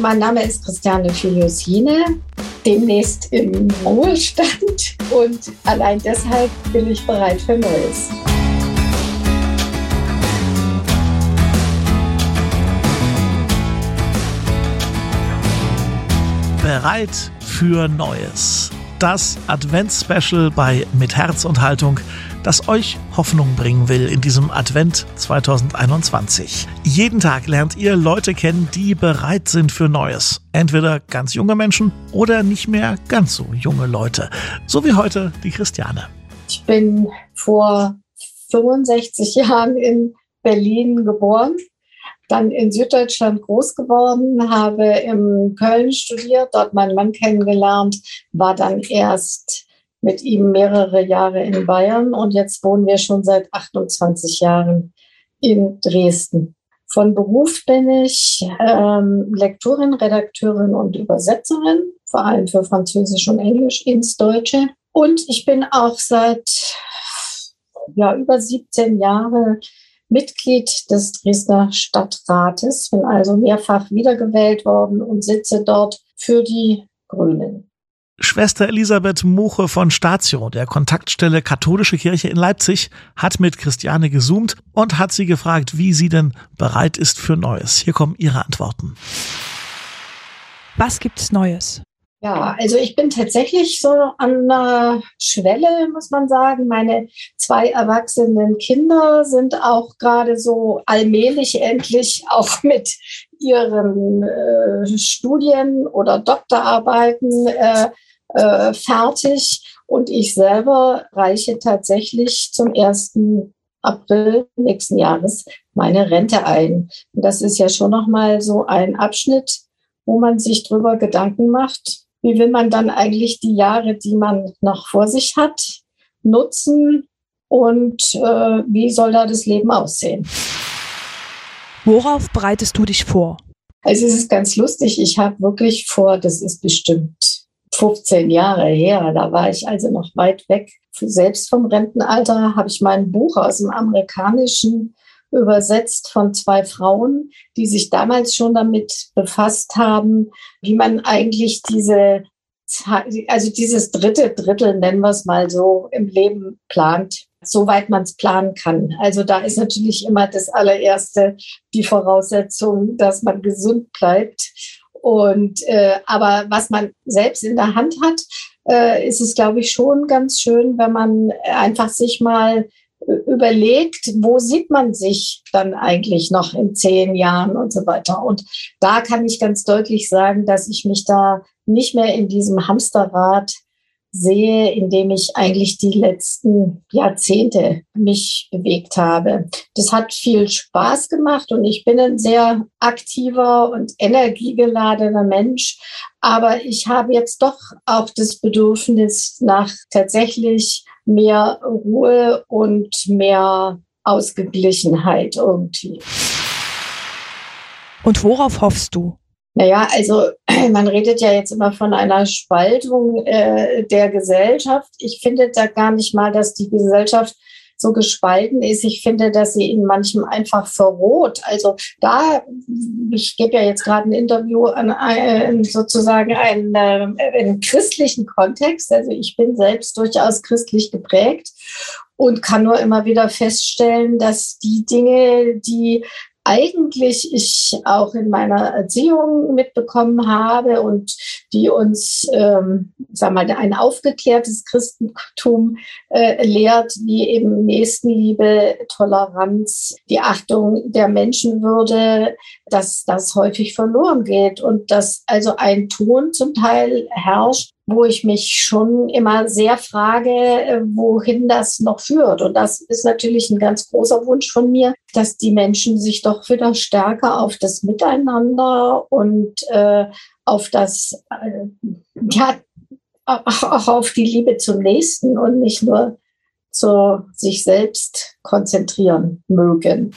Mein Name ist Christiane Filiusine, demnächst im Ruhestand und allein deshalb bin ich bereit für Neues. Bereit für Neues. Das Advents-Special bei Mit Herz und Haltung das euch Hoffnung bringen will in diesem Advent 2021. Jeden Tag lernt ihr Leute kennen, die bereit sind für Neues. Entweder ganz junge Menschen oder nicht mehr ganz so junge Leute. So wie heute die Christiane. Ich bin vor 65 Jahren in Berlin geboren dann in Süddeutschland groß geworden, habe in Köln studiert, dort meinen Mann kennengelernt, war dann erst mit ihm mehrere Jahre in Bayern und jetzt wohnen wir schon seit 28 Jahren in Dresden. Von Beruf bin ich ähm, Lektorin, Redakteurin und Übersetzerin, vor allem für Französisch und Englisch ins Deutsche. Und ich bin auch seit ja, über 17 Jahren Mitglied des Dresdner Stadtrates, bin also mehrfach wiedergewählt worden und sitze dort für die Grünen. Schwester Elisabeth Muche von Statio, der Kontaktstelle Katholische Kirche in Leipzig, hat mit Christiane gesoomt und hat sie gefragt, wie sie denn bereit ist für Neues. Hier kommen ihre Antworten. Was gibt's Neues? Ja, also ich bin tatsächlich so an der Schwelle, muss man sagen. Meine zwei erwachsenen Kinder sind auch gerade so allmählich endlich auch mit ihren äh, Studien oder Doktorarbeiten äh, äh, fertig und ich selber reiche tatsächlich zum 1. April nächsten Jahres meine Rente ein. Und das ist ja schon nochmal so ein Abschnitt, wo man sich drüber Gedanken macht, wie will man dann eigentlich die Jahre, die man noch vor sich hat, nutzen und äh, wie soll da das Leben aussehen. Worauf bereitest du dich vor? Also es ist ganz lustig. Ich habe wirklich vor, das ist bestimmt 15 Jahre her, da war ich also noch weit weg. Selbst vom Rentenalter habe ich mein Buch aus dem Amerikanischen übersetzt von zwei Frauen, die sich damals schon damit befasst haben, wie man eigentlich diese, also dieses dritte Drittel, nennen wir es mal so, im Leben plant, soweit man es planen kann. Also da ist natürlich immer das allererste die Voraussetzung, dass man gesund bleibt und äh, aber was man selbst in der Hand hat, äh, ist es, glaube ich, schon ganz schön, wenn man einfach sich mal überlegt, wo sieht man sich dann eigentlich noch in zehn Jahren und so weiter. Und da kann ich ganz deutlich sagen, dass ich mich da nicht mehr in diesem Hamsterrad sehe, in dem ich eigentlich die letzten Jahrzehnte mich bewegt habe. Das hat viel Spaß gemacht und ich bin ein sehr aktiver und energiegeladener Mensch. Aber ich habe jetzt doch auch das Bedürfnis nach tatsächlich mehr Ruhe und mehr Ausgeglichenheit irgendwie. Und worauf hoffst du? Naja, also man redet ja jetzt immer von einer Spaltung äh, der Gesellschaft. Ich finde da gar nicht mal, dass die Gesellschaft so gespalten ist. Ich finde, dass sie in manchem einfach verroht. Also da, ich gebe ja jetzt gerade ein Interview an einen, sozusagen einen, äh, einen christlichen Kontext. Also ich bin selbst durchaus christlich geprägt und kann nur immer wieder feststellen, dass die Dinge, die eigentlich ich auch in meiner Erziehung mitbekommen habe und die uns, ähm, sag mal, ein aufgeklärtes Christentum äh, lehrt, wie eben Nächstenliebe, Toleranz, die Achtung der Menschenwürde, dass das häufig verloren geht und dass also ein Ton zum Teil herrscht, wo ich mich schon immer sehr frage, äh, wohin das noch führt. Und das ist natürlich ein ganz großer Wunsch von mir, dass die Menschen sich doch wieder stärker auf das Miteinander und äh, auf das, äh, ja, auch auf die Liebe zum Nächsten und nicht nur zu sich selbst konzentrieren mögen.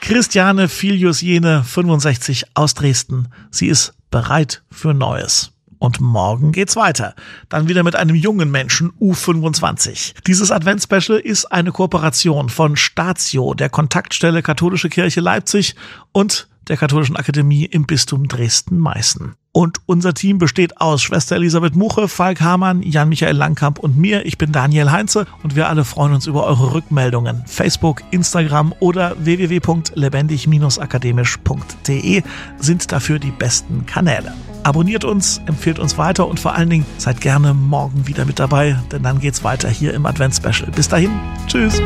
Christiane Filius Jene, 65 aus Dresden. Sie ist bereit für Neues. Und morgen geht's weiter. Dann wieder mit einem jungen Menschen, U25. Dieses Adventsspecial ist eine Kooperation von Statio, der Kontaktstelle Katholische Kirche Leipzig und der Katholischen Akademie im Bistum Dresden-Meißen. Und unser Team besteht aus Schwester Elisabeth Muche, Falk Hamann, Jan-Michael Langkamp und mir. Ich bin Daniel Heinze und wir alle freuen uns über eure Rückmeldungen. Facebook, Instagram oder www.lebendig-akademisch.de sind dafür die besten Kanäle. Abonniert uns, empfehlt uns weiter und vor allen Dingen seid gerne morgen wieder mit dabei, denn dann geht's weiter hier im Advents Special. Bis dahin, tschüss.